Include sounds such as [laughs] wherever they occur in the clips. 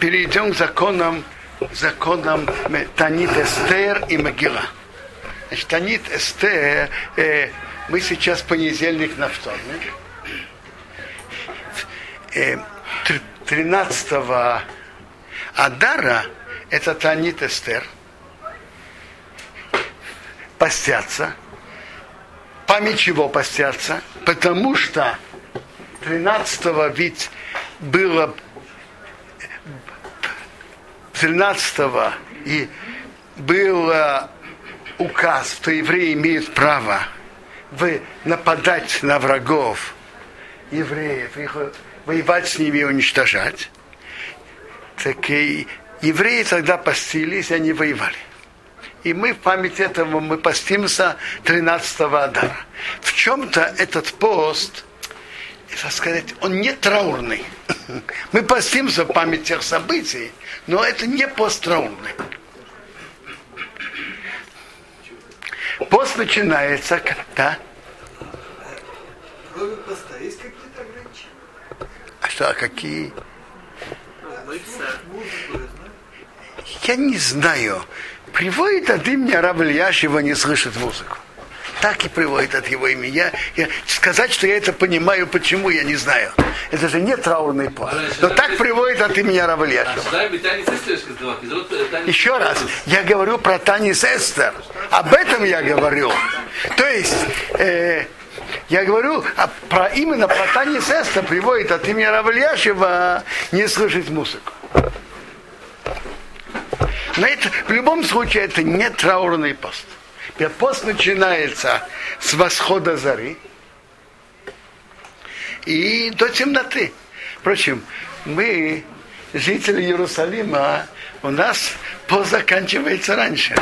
перейдем к законам, законам Танит Эстер и Магила. Значит, Танит Эстер, э, мы сейчас понедельник на вторник. Э, 13 Адара это Танит Эстер. Постятся. Память чего постятся? Потому что 13 ведь было 13 и был указ, что евреи имеют право вы нападать на врагов евреев, их воевать с ними и уничтожать. Так и евреи тогда постились, они воевали. И мы в память этого мы постимся 13-го Адара. В чем-то этот пост, так сказать, он не траурный. Мы постимся в память тех событий, но это не пост траурный. Пост начинается, когда... Кроме поста есть какие-то ограничения? А что, а какие? Я не знаю. Приводит от имени Раба Ильяшева не слышит музыку. Так и приводит от его имени. Я, я, сказать, что я это понимаю, почему, я не знаю. Это же не траурный план. Но так приводит от имени Раба Ильяшева. Еще раз, я говорю про Танис Эстер. Об этом я говорю. То есть, э, я говорю а про, именно про Танис Эстер приводит от имени Раба Ильяшева не слышать музыку. Но это, в любом случае это не траурный пост. Пост начинается с восхода зари и до темноты. Впрочем, мы, жители Иерусалима, у нас пост заканчивается раньше.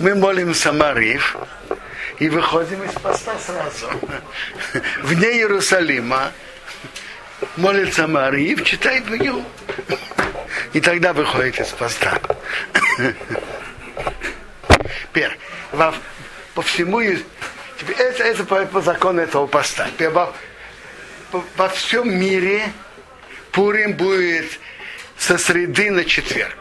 Мы молим Самарив и выходим из поста сразу. Вне Иерусалима молится Марив, читает Мегилу. И тогда выходит из поста. Теперь, во, по всему, это, это по, по закону этого поста. Теперь, во, по, во всем мире Пурим будет со среды на четверг.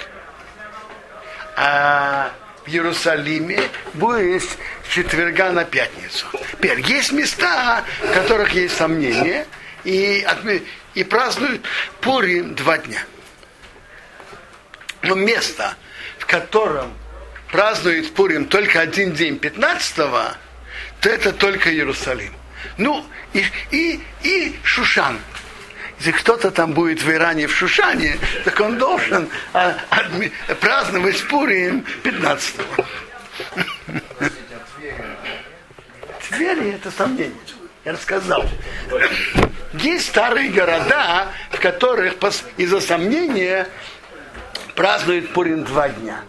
А в Иерусалиме будет с четверга на пятницу. Теперь, есть места, в которых есть сомнения, и, и празднуют Пурим два дня. Но место, в котором празднует Пурим только один день 15-го, то это только Иерусалим. Ну, и, и, и Шушан. Если кто-то там будет в Иране, в Шушане, так он должен а, а, праздновать Пурим 15-го. Твери это сомнение. Я рассказал. Есть старые города, в которых из-за сомнения празднуют Пурим два дня.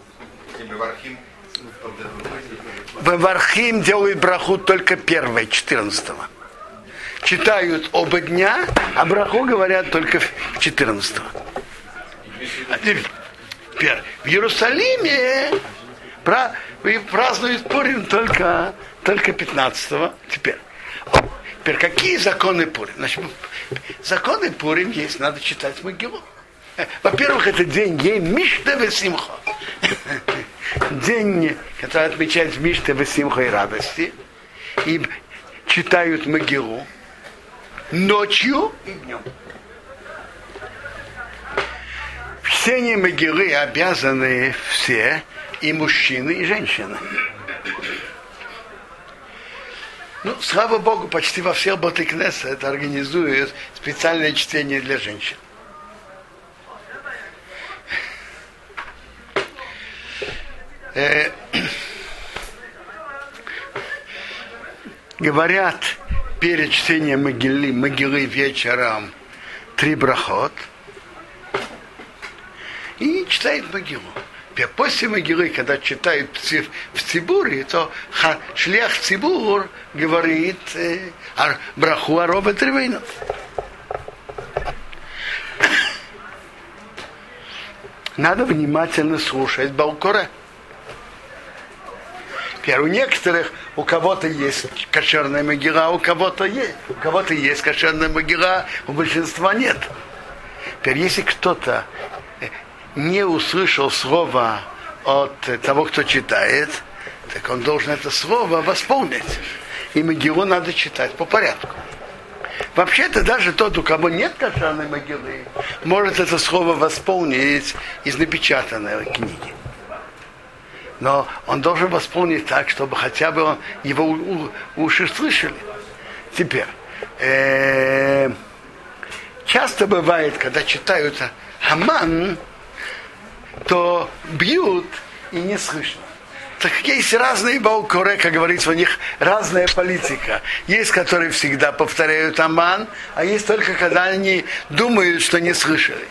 В Вархим делают браху только первое, 14 -го. Читают оба дня, а браху говорят только 14 -го. В Иерусалиме празднуют Пурим только, только 15 -го. Теперь, теперь какие законы Пурим? Значит, законы Пурим есть, надо читать Могилу. Во-первых, это день, день Мишта Весимхо. День, который отмечает Мишта Весимхо и радости. И читают Могилу ночью и днем. Все не могилы обязаны все, и мужчины, и женщины. Ну, слава Богу, почти во всех Батыкнесах это организуют специальное чтение для женщин. Э, говорят перед чтением могилы, могилы вечером три брахот и читает могилу. После могилы, когда читают в Цибуре, то шлях Цибур говорит э, браху Ароба Тревейнов. Надо внимательно слушать Балкора. Теперь у некоторых, у кого-то есть кошерная могила, у кого-то есть, у кого-то есть кошерная могила, у большинства нет. Теперь, если кто-то э, не услышал слова от того, кто читает, так он должен это слово восполнить. И могилу надо читать по порядку. Вообще-то даже тот, у кого нет кошерной могилы, может это слово восполнить из напечатанной книги. Но он должен восполнить так, чтобы хотя бы он, его уши слышали. Теперь, э, часто бывает, когда читают Хаман, то бьют и не слышно. Так есть разные балкоры, как говорится, у них разная политика. Есть, которые всегда повторяют Аман, а есть только, когда они думают, что не слышали.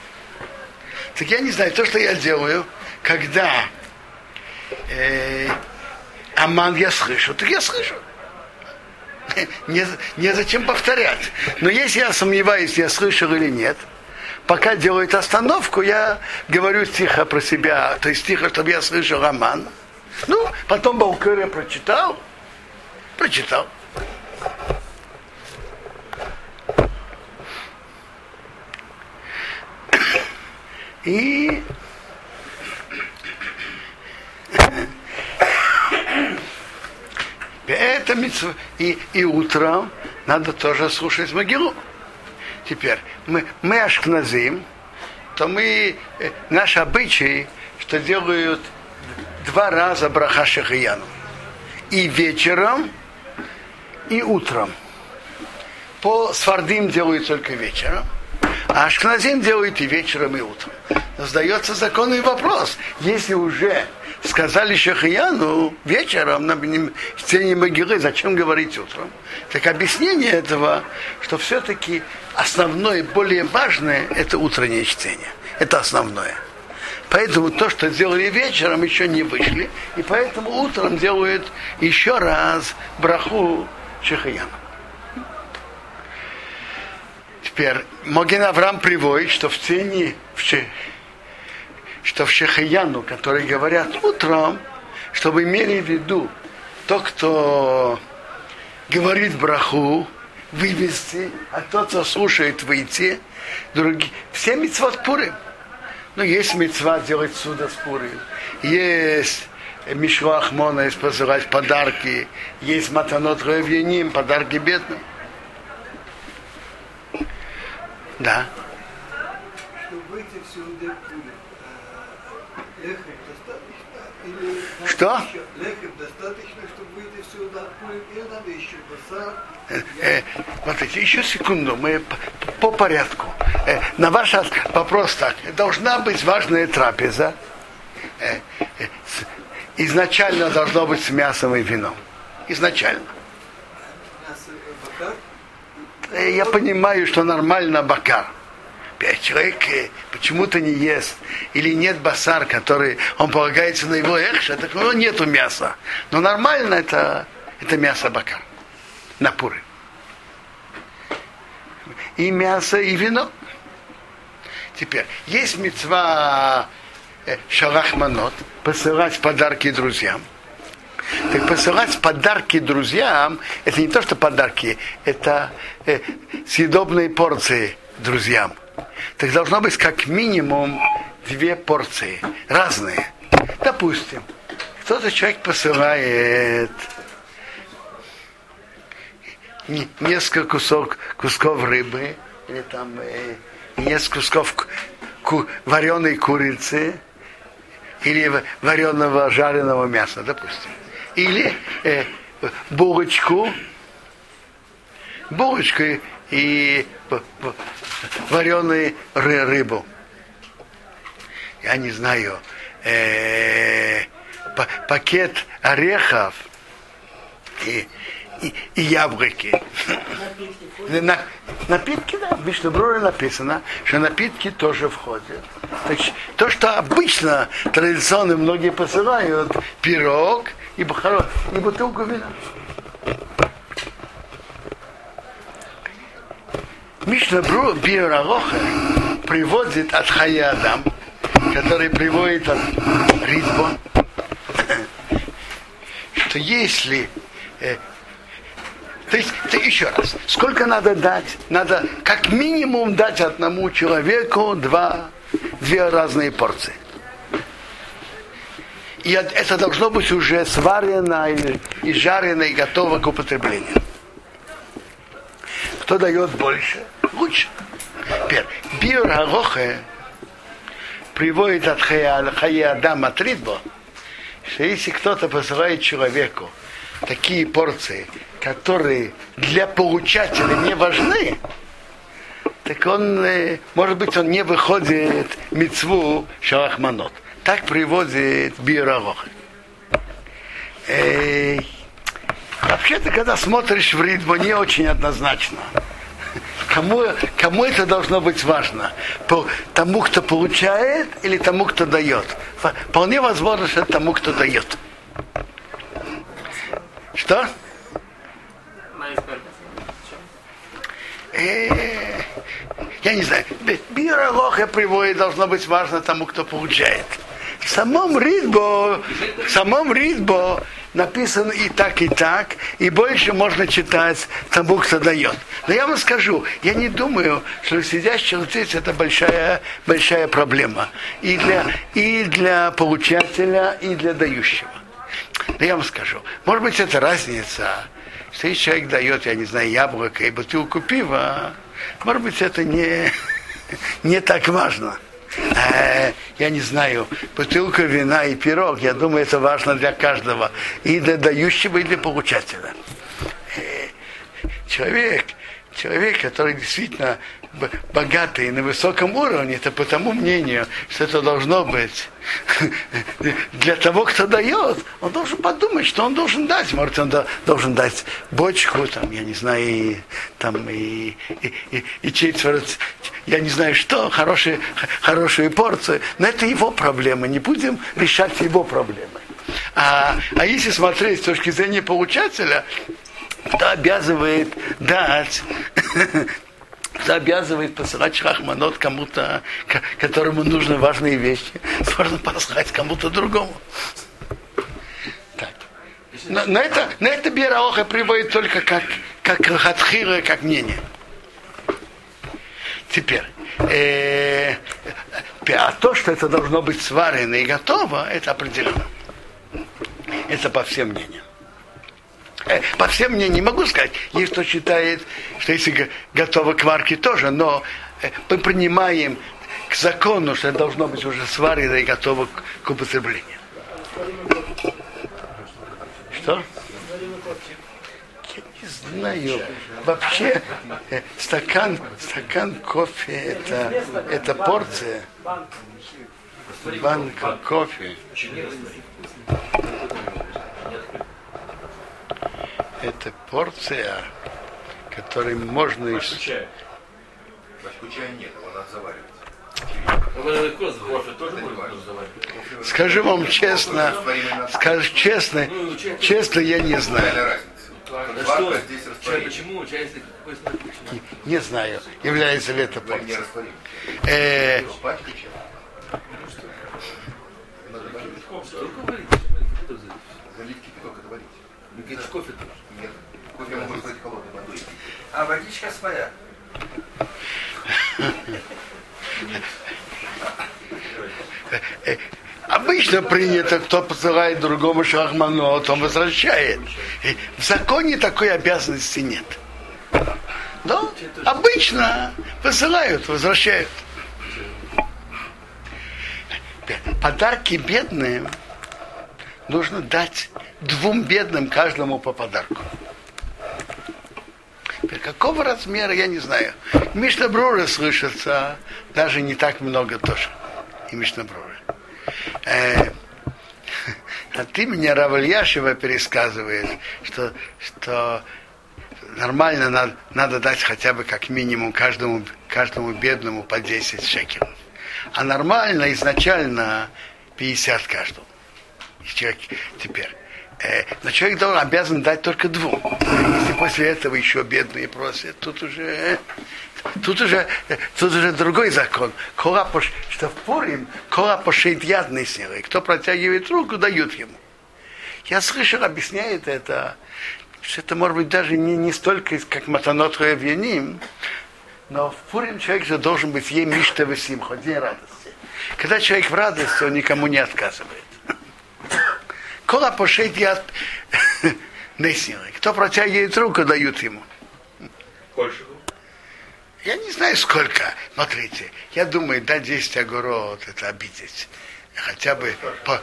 Так я не знаю, то, что я делаю, когда Аман я слышу, так я слышу. [laughs] Не, не зачем повторять. Но если я сомневаюсь, я слышал или нет, пока делают остановку, я говорю тихо про себя, то есть тихо, чтобы я слышал Аман. Ну, потом Балкыря прочитал, прочитал. И это митцва. И, и утром надо тоже слушать могилу. Теперь, мы, мы ашкназим, то мы, э, наш обычай, что делают два раза браха шахияну. И вечером, и утром. По свардим делают только вечером, а ашкназим делают и вечером, и утром. Но законный вопрос. Если уже сказали Шахияну вечером на стене могилы, зачем говорить утром? Так объяснение этого, что все-таки основное, более важное, это утреннее чтение. Это основное. Поэтому то, что сделали вечером, еще не вышли. И поэтому утром делают еще раз браху Чехаяна. Теперь Моген Авраам приводит, что в тени, в что в Шехаяну, которые говорят утром, чтобы имели в виду то, кто говорит браху, вывести, а тот, кто слушает, выйти. Другие. Все митцвот пурим. Ну, есть мецва делать суда с Пурим. Есть Мишуах Мона, посылать подарки. Есть Матанот Равьяним, подарки бедным. Да. Чтобы выйти в сюда Лехем достаточно? Или Что? Лехем достаточно, чтобы выйти сюда Или надо еще басар? Э, смотрите, еще секунду, мы по, по порядку. Э, на ваш вопрос так. Должна быть важная трапеза. Э, э, изначально должно быть с мясом и вином. Изначально. Я понимаю, что нормально бакар. Человек почему-то не ест, или нет басар, который, он полагается на его эхша, так у него нету мяса. Но нормально это, это мясо бакар на пуры. И мясо, и вино. Теперь, есть мецва э, шалахманот, посылать подарки друзьям. Так посылать подарки друзьям, это не то, что подарки, это э, съедобные порции друзьям. Так должно быть как минимум две порции, разные. Допустим, кто-то человек посылает несколько кусок, кусков рыбы, или там э, несколько кусков ку, вареной курицы, или вареного жареного мяса, допустим. Или э, булочку, булочку и вареную рыбу. Я не знаю, э, пакет орехов и и, и яблоки. На, напитки, да, в Мишнабруре написано, что напитки тоже входят. Так, то, что обычно традиционно многие посылают, пирог и, бухаро, и бутылку вина. Мишнабру Биоралоха приводит от Хаядам, который приводит от Ридбо, [clears throat] что если э, То есть, то еще раз, сколько надо дать? Надо как минимум дать одному человеку два, две разные порции. И это должно быть уже сварено и, и жарено и готово к употреблению. Кто дает больше, лучше. Теперь, биорагохе приводит от Хая Адама Тридбо, что если кто-то посылает человеку такие порции, которые для получателя не важны, так он, э, может быть, он не выходит мецву шалахманот. Так приводит Биоралох. Вообще-то, когда смотришь в ритму, не очень однозначно. Кому, кому это должно быть важно? По, тому, кто получает или тому, кто дает? Вполне возможно, что тому, кто дает. Что? Э, я не знаю. Биоралоха приводит должно быть важно тому, кто получает. В самом Ридбо, в самом Ридбо написано и так, и так, и больше можно читать тому, кто дает. Но я вам скажу, я не думаю, что сидящий здесь это большая, большая проблема. И для, и для получателя, и для дающего. Но я вам скажу, может быть, это разница, что если человек дает, я не знаю, яблоко и бутылку пива, может быть, это не, [laughs] не так важно э, я не знаю, бутылка вина и пирог, я думаю, это важно для каждого, и для дающего, и для получателя. Э, человек, человек, который действительно богатый на высоком уровне, это по тому мнению, что это должно быть для того, кто дает, он должен подумать, что он должен дать. Может, он должен дать бочку, там, я не знаю, и, там, и, и, и, и четверть, я не знаю что, хорошие, хорошие порции. Но это его проблема, не будем решать его проблемы. А, а если смотреть с точки зрения получателя, то обязывает дать обязывает посылать шахманот кому-то, которому нужны важные вещи, можно послать кому-то другому. Так. Но, но это, но это Бераоха приводит только как, как хатхира, как мнение. Теперь, э, а то, что это должно быть сварено и готово, это определенно. Это по всем мнениям. Э, по всем мне не могу сказать. Есть кто считает, что если готовы к варке тоже, но э, мы принимаем к закону, что это должно быть уже сварено и готово к употреблению. Что? Я не знаю. Вообще э, стакан, стакан кофе это, это порция. Банка кофе это порция, которой можно... Башку чая. Башку чая нет, его надо заваривать. Скажу вам честно, скажу честно, честно я не знаю. Почему? Не знаю, является ли это порция. Ну, это кофе тоже. Можно быть холодной водой. А водичка своя. Обычно принято, кто посылает другому шахману, он возвращает. В законе такой обязанности нет. Но обычно посылают, возвращают. Подарки бедным нужно дать двум бедным каждому по подарку. Какого размера, я не знаю. Мишна Брура слышится даже не так много тоже. И Мишна Брура. Э, [laughs] а ты меня Равальяшева пересказывает, что, что нормально надо, надо дать хотя бы как минимум каждому, каждому бедному по 10 шекелей. А нормально изначально 50 каждому. Человек, теперь Э, но человек должен, обязан дать только двум. Если после этого еще бедные просят, тут уже, тут уже, тут уже другой закон. Кола, что в Пурим, кола пошит ядный силой. Кто протягивает руку, дают ему. Я слышал, объясняет это что это может быть даже не, не столько как матанот Вьяним, но в Пурим человек же должен быть ей мишта весимха, день радости. Когда человек в радости, он никому не отказывает. Кола пошейт я [laughs] Кто протягивает руку, дают ему. Больше. Я не знаю сколько. Смотрите, я думаю, да, 10 огород, это обидеть. Хотя бы по, по,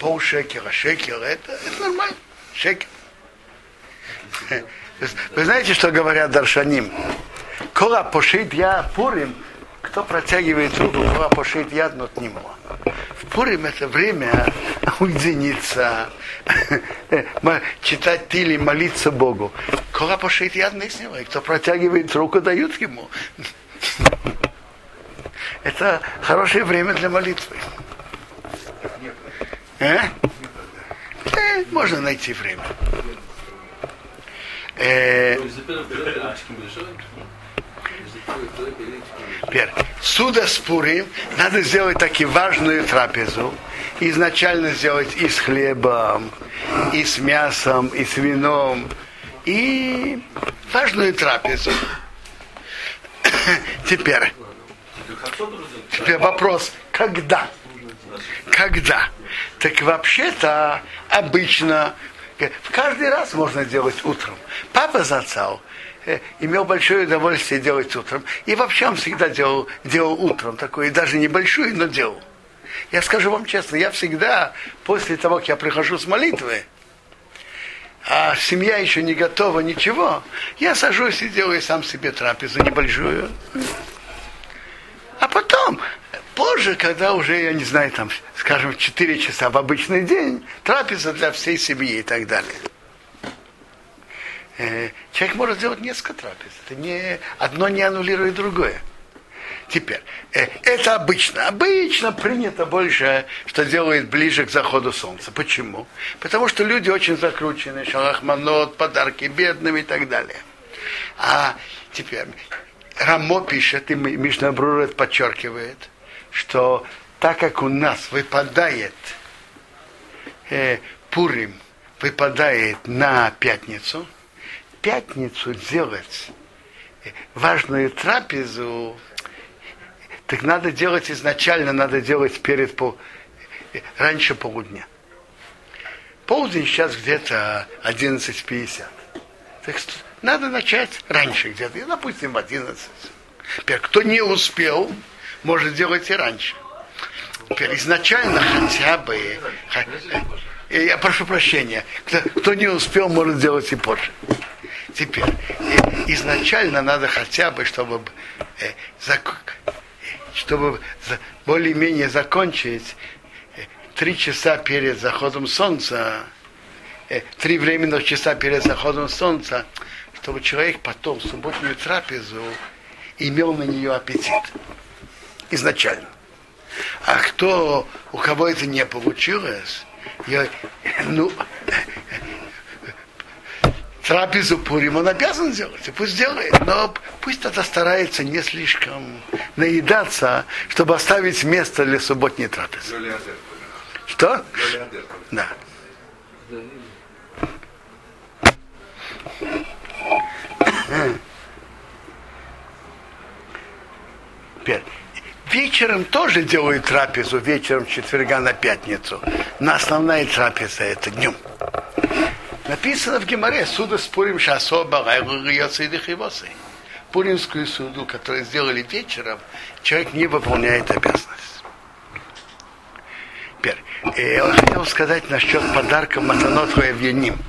пол шекера, шекер, это, это нормально. Шекер. Вы знаете, что говорят Даршаним? Кола пошит я пурим, кто протягивает руку, кола пошит я но нему. В Пурим это время [laughs] уединиться, [laughs] читать тили, молиться Богу. Кола пошит яд и кто протягивает руку, дают ему. [laughs] Это хорошее время для молитвы. Э? Э, можно найти время. Э, Теперь, суда с Пурим надо сделать таки важную трапезу. Изначально сделать и с хлебом, и с мясом, и с вином. И важную трапезу. [coughs] Теперь, теперь вопрос, когда? Когда? Так вообще-то обычно в каждый раз можно делать утром. Папа зацал Э, имел большое удовольствие делать утром. И вообще он всегда делал, делал утром такое, даже небольшую, но делал. Я скажу вам честно, я всегда, после того, как я прихожу с молитвы, а семья еще не готова, ничего, я сажусь и делаю сам себе трапезу небольшую. А потом, позже, когда уже, я не знаю, там, скажем, 4 часа в обычный день, трапеза для всей семьи и так далее. Э, человек может сделать несколько трапез. Это не, одно не аннулирует другое. Теперь, э, это обычно. Обычно принято больше, что делают ближе к заходу солнца. Почему? Потому что люди очень закручены, шалахманот, подарки бедным и так далее. А теперь, Рамо пишет, и Мишнабрурет подчеркивает, что так как у нас выпадает э, Пурим, выпадает на пятницу – пятницу делать важную трапезу, так надо делать изначально, надо делать перед пол, раньше полудня. Полдень сейчас где-то 11.50. Так надо начать раньше где-то, допустим, в 11. Теперь, кто не успел, может делать и раньше. Теперь изначально хотя бы, я прошу прощения, кто, кто не успел, может делать и позже. Теперь, изначально надо хотя бы, чтобы, э, чтобы более-менее закончить э, три часа перед заходом солнца, э, три временных часа перед заходом солнца, чтобы человек потом субботнюю трапезу имел на нее аппетит. Изначально. А кто, у кого это не получилось, я, ну, трапезу Пурим он обязан сделать, и пусть делает, но пусть тогда старается не слишком наедаться, чтобы оставить место для субботней трапезы. Что? Да. Теперь. Вечером тоже делают трапезу, вечером четверга на пятницу. Но основная трапеза это днем. Написано в Геморе, суда с Пурим Шасоба, Пуримскую суду, которую сделали вечером, человек не выполняет обязанность. Теперь, э, я хотел сказать насчет подарка Матанот Евгеним.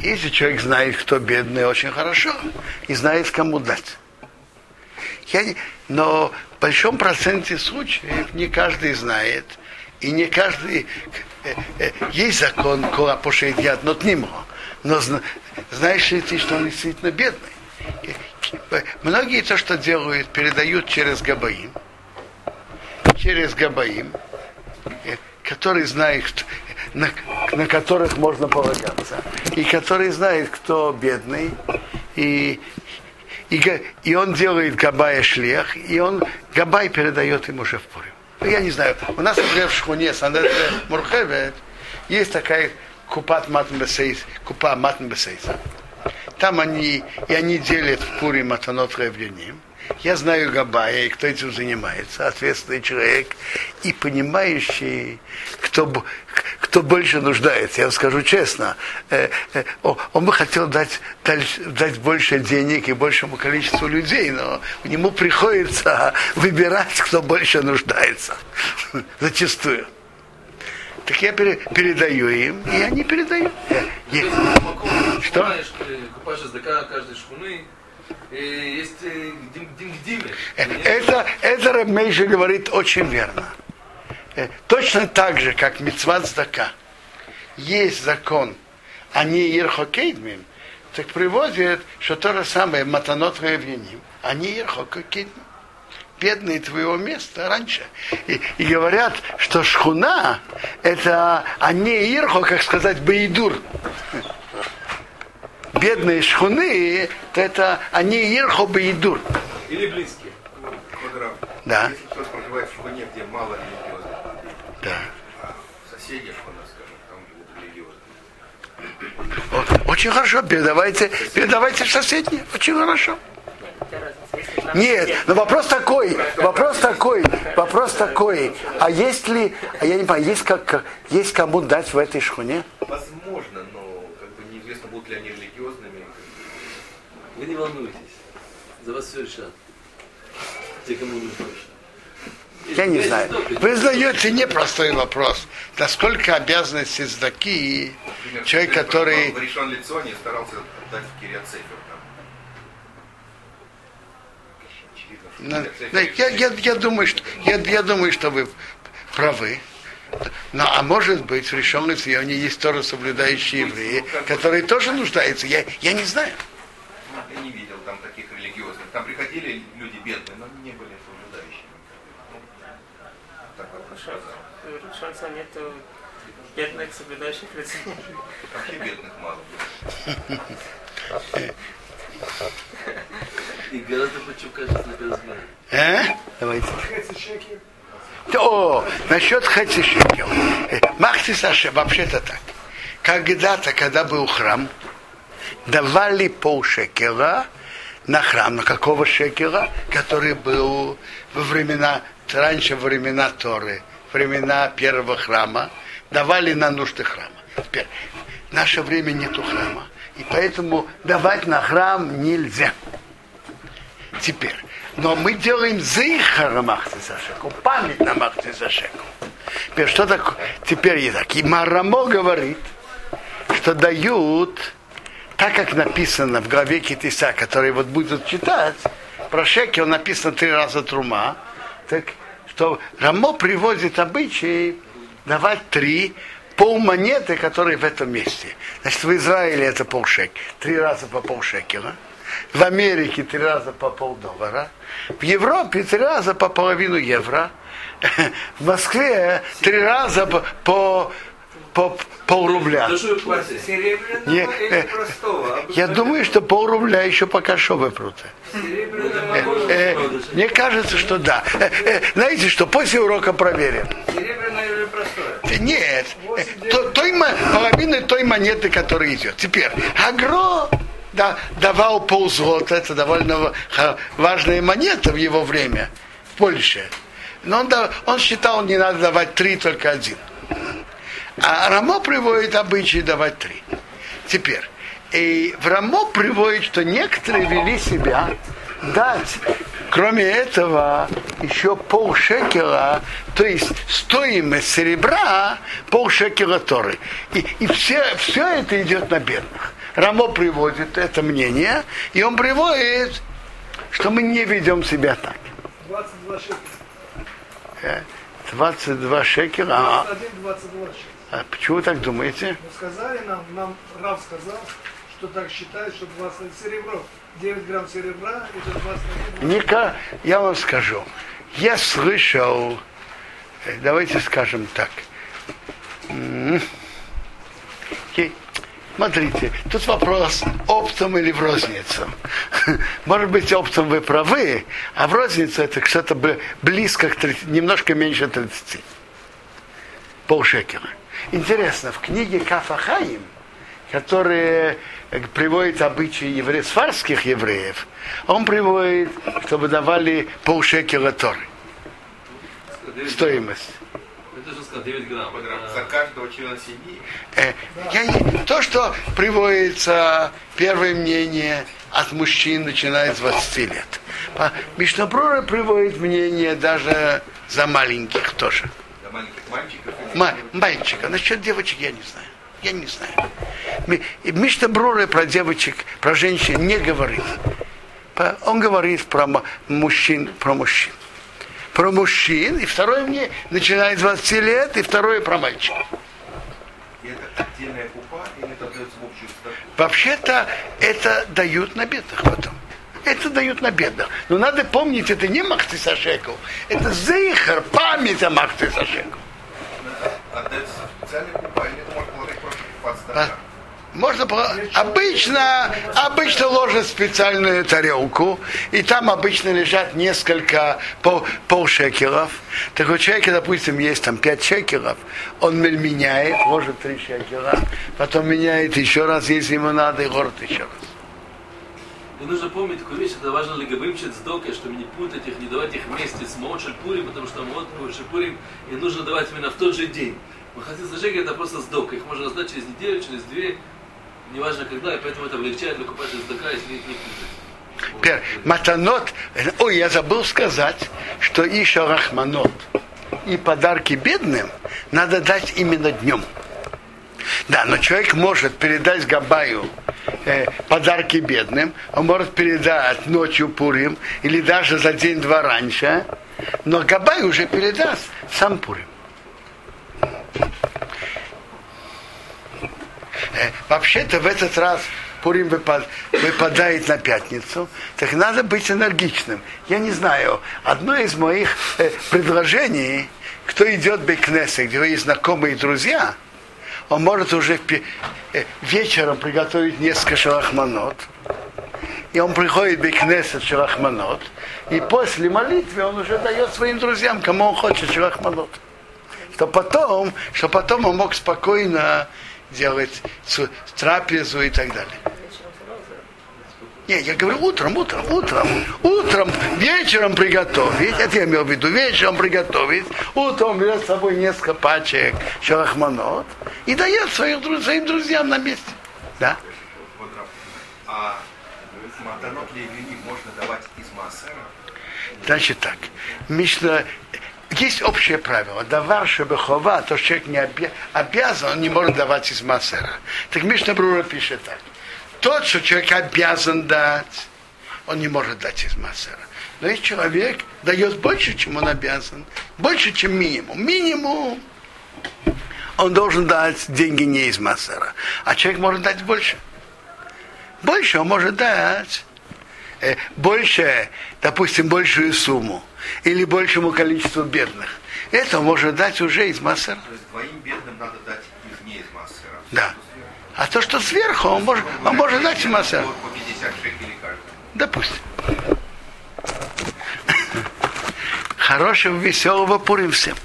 Если человек знает, кто бедный, очень хорошо, и знает, кому дать. Я не, но в большом проценте случаев не каждый знает, и не каждый Э, э, есть закон кола пошеет яд, но ним. Но знаешь ли ты, что он действительно бедный? Э, многие то, что делают, передают через Габаим. Через Габаим, который знает, на, на которых можно полагаться. И который знает, кто бедный. И, и, и он делает Габая шлех, и он Габай передает ему уже в Пурим. Я не знаю, у нас, например, в Шхуне Санет Мурхевет есть такая Купат Матнбесейс, Купа Матнбесейса. Там они, и они делят в Пуре Матанот Ревлюним. Я знаю Габая, и кто этим занимается, ответственный человек и понимающий, кто, кто больше нуждается. Я вам скажу честно, э, э, он бы хотел дать, дать, дать больше денег и большему количеству людей, но ему приходится выбирать, кто больше нуждается. [laughs] Зачастую. Так я пере, передаю им, и они передают. Что? Купаж СДК каждой шхуны, есть дингдиме. Это, это Рэбмейша говорит очень верно. Э, точно так же, как Мицват Здака, есть закон, а не Ерхокейдмим, так приводит, что то же самое Матанот Ревниним, а не Ерхокейдмим. Бедные твоего места раньше. И, и говорят, что шхуна это а не Ирхо, как сказать, Бейдур бедные шхуны, то это они Ирхо Бейдур. Или близкие. Квадрат. Да. Если кто проживает в шхуне, где мало религиозных Да. а в соседях шхуна, скажем, там живут религиозные. Вот. Очень хорошо, передавайте, передавайте в соседние. Очень хорошо. Нет, но вопрос такой, вопрос такой, вопрос такой, а есть ли, а я не понимаю, есть, как, есть кому дать в этой шхуне? Возможно, но как бы неизвестно, будут ли они религиозными. Вы не волнуйтесь. За вас все решат. Те, кому не точно. Я не знаю. Вы задаете непростой вопрос. Насколько обязанности сдаки Например, человек, который... В решен лицо не старался дать в Кириат Сефер. Ну, Я, я, я, думаю, что, я, я думаю, что вы правы. Но, а может быть, в решенном Сионе есть тоже соблюдающие евреи, которые тоже нуждаются. Я, я не знаю. Я не видел там таких религиозных. Там приходили люди бедные, но они не были соблюдающими. Ну, так вот сказал. Шанса нету бедных соблюдающих людей. Вообще бедных мало. И гораздо почему кажется на первый взгляд. А? Давайте. О, насчет Хэци Шекел. Махти Саша, вообще-то так. Когда-то, когда был храм, давали пол шекела на храм. На какого шекела? Который был во времена, раньше времена Торы, времена первого храма, давали на нужды храма. Теперь, в наше время нету храма. И поэтому давать на храм нельзя. Теперь, но мы делаем зейхара махти зашеку, память на махти зашеку. Теперь, что такое? Теперь и так. И Марамо говорит, что дают, так как написано в главе Китиса, который вот будут читать, про шекел написано три раза трума, так что Рамо приводит обычай давать три пол монеты, которые в этом месте. Значит, в Израиле это полшек, три раза по полшекела. В Америке три раза по полдоллара. В Европе три раза по половину евро. [laughs] В Москве три раза по, по, по пол рубля. Да что вы платите? Серебряного Не, или э, простого? Я думаю, что пол рубля еще пока что выпруто. Серебряного, Э, мне кажется, что да. Э, э, знаете что, после урока проверим. серебряное или простое? Нет, э, то- той, половины той монеты, которая идет. Теперь, агро да, давал ползлота, это довольно важная монета в его время, в Польше. Но он, да- он считал, не надо давать три, только один. А Рамо приводит обычай давать три. Теперь, и в Рамо приводит, что некоторые вели себя дать, кроме этого, еще полшекела, то есть стоимость серебра, полшекела Торы. И, и все, все это идет на бедных. Рамо приводит это мнение, и он приводит, что мы не ведем себя так. 22 шекера. Э, 22 шекела. А, 21, 22 шекера. А почему вы так думаете? Ну, сказали нам, нам Рав сказал, что так считают, что 20 серебро, 9 грамм серебра, это 21 Ника, я вам скажу, я слышал, э, давайте скажем так, смотрите, тут вопрос, оптом или в розницу. [laughs] Может быть, оптом вы правы, а в розницу это что-то бли- близко к 30, немножко меньше 30. Полшекера. Интересно, в книге Кафахаим, которая э, приводит обычаи евреев, сфарских евреев, он приводит, чтобы давали полшекера Торы. Стоимость. Это же сказал 9 грамм. За каждого члена семьи. Э, я не- то, что приводится первое мнение от мужчин, начиная с 20 лет. Мишнабрура приводит мнение даже за маленьких тоже. Для маленьких мальчиков. и Ма- мальчика. Насчет девочек я не знаю. Я не знаю. Мишна Брура про девочек, про женщин не говорит. Он говорит про мужчин, про мужчин. Про мужчин, и второе мне начинает с 20 лет, и второе про мальчиков. Статью? Вообще-то это дают на бедных потом. Это дают на бедных. Но надо помнить, это не Махты Сашеков, это Зейхар, память о Махты Сашеков. А? Можно. Обычно, обычно ложат специальную тарелку, и там обычно лежат несколько пол, полшекеров. Так вот человек, допустим, есть там 5 шекеров, он меняет, ложит 3 шекера, потом меняет еще раз, если ему надо, и ложит еще раз. И нужно помнить такую вещь, это важно легобымчит с докой, чтобы не путать их, не давать их вместе с Моот Пурим, потому что Моот Пурим и нужно давать именно в тот же день. Махатис Зажега это просто с докой, их можно раздать через неделю, через две, неважно когда, и поэтому это облегчает выкупать из дока, если их не путать. Теперь, матанот, ой, я забыл сказать, что и шарахманот, и подарки бедным надо дать именно днем. Да, но человек может передать Габаю э, подарки бедным, он может передать ночью Пурим, или даже за день-два раньше, но Габай уже передаст сам Пурим. Э, вообще-то в этот раз Пурим выпад- выпадает на пятницу, так надо быть энергичным. Я не знаю, одно из моих э, предложений, кто идет в Бекнесе, где есть знакомые друзья, он может уже э, вечером приготовить несколько шалахманот, и он приходит в Бекнесет шалахманот, и после молитвы он уже дает своим друзьям, кому он хочет шалахманот. Что потом, что потом он мог спокойно делать трапезу и так далее. Не, я говорю утром, утром, утром, утром, вечером приготовить, это я имел в виду, вечером приготовить, утром берет с собой несколько пачек шалахманот и дает своим, друз- своим друзьям на месте. Да? А матанот левини можно давать из массера? Значит так, Мишна, есть общее правило, давар шебехова, то что человек не обя- обязан, он не может давать из массера. Так Мишна Брура пишет так. Тот, что человек обязан дать, он не может дать из массера. Но если человек дает больше, чем он обязан, больше, чем минимум, минимум, он должен дать деньги не из массера. А человек может дать больше. Больше он может дать э, больше, допустим, большую сумму или большему количеству бедных. Это может дать уже из массера. То есть двоим бедным надо дать из не из массера. Да. А то, что сверху, он может, он может дать из массера. Вот по 50 шекелей каждый. Допустим. Хорошего, веселого Пурим всем.